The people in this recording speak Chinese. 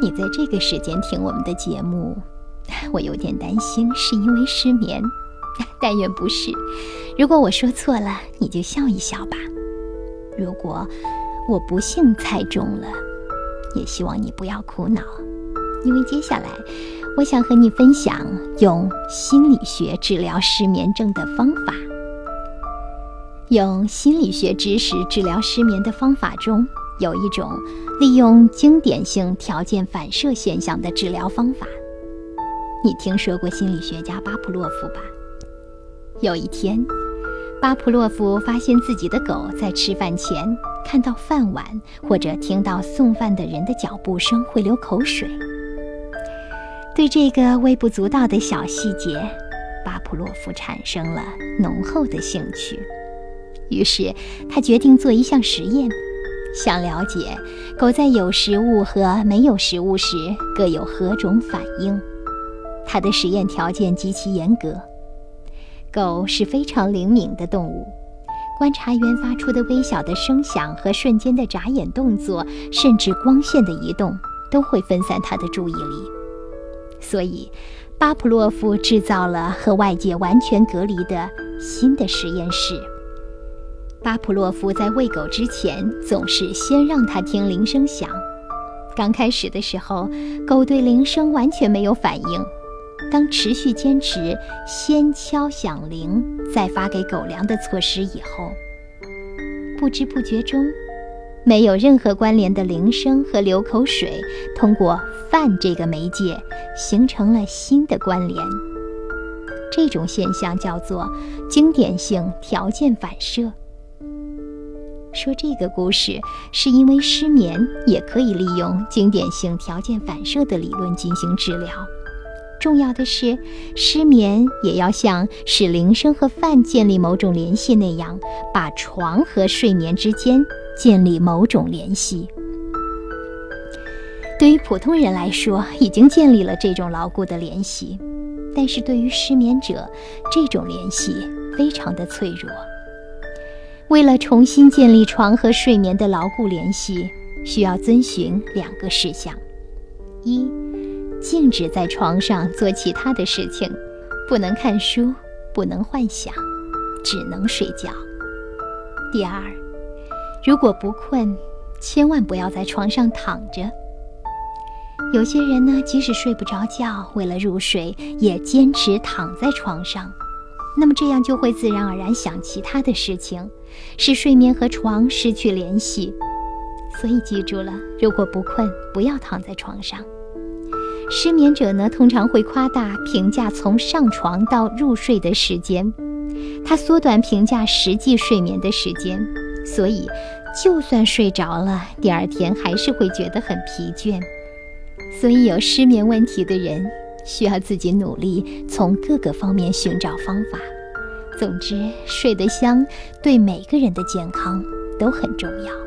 你在这个时间听我们的节目，我有点担心是因为失眠，但愿不是。如果我说错了，你就笑一笑吧。如果我不幸猜中了，也希望你不要苦恼，因为接下来我想和你分享用心理学治疗失眠症的方法。用心理学知识治疗失眠的方法中，有一种利用经典性条件反射现象的治疗方法。你听说过心理学家巴甫洛夫吧？有一天，巴甫洛夫发现自己的狗在吃饭前看到饭碗或者听到送饭的人的脚步声会流口水。对这个微不足道的小细节，巴甫洛夫产生了浓厚的兴趣。于是，他决定做一项实验，想了解狗在有食物和没有食物时各有何种反应。他的实验条件极其严格，狗是非常灵敏的动物，观察员发出的微小的声响和瞬间的眨眼动作，甚至光线的移动，都会分散它的注意力。所以，巴甫洛夫制造了和外界完全隔离的新的实验室。巴甫洛夫在喂狗之前，总是先让它听铃声响。刚开始的时候，狗对铃声完全没有反应。当持续坚持先敲响铃，再发给狗粮的措施以后，不知不觉中，没有任何关联的铃声和流口水，通过饭这个媒介形成了新的关联。这种现象叫做经典性条件反射。说这个故事，是因为失眠也可以利用经典性条件反射的理论进行治疗。重要的是，失眠也要像使铃声和饭建立某种联系那样，把床和睡眠之间建立某种联系。对于普通人来说，已经建立了这种牢固的联系，但是对于失眠者，这种联系非常的脆弱。为了重新建立床和睡眠的牢固联系，需要遵循两个事项：一，禁止在床上做其他的事情，不能看书，不能幻想，只能睡觉；第二，如果不困，千万不要在床上躺着。有些人呢，即使睡不着觉，为了入睡，也坚持躺在床上。那么这样就会自然而然想其他的事情，使睡眠和床失去联系。所以记住了，如果不困，不要躺在床上。失眠者呢，通常会夸大评价从上床到入睡的时间，他缩短评价实际睡眠的时间，所以就算睡着了，第二天还是会觉得很疲倦。所以有失眠问题的人。需要自己努力，从各个方面寻找方法。总之，睡得香对每个人的健康都很重要。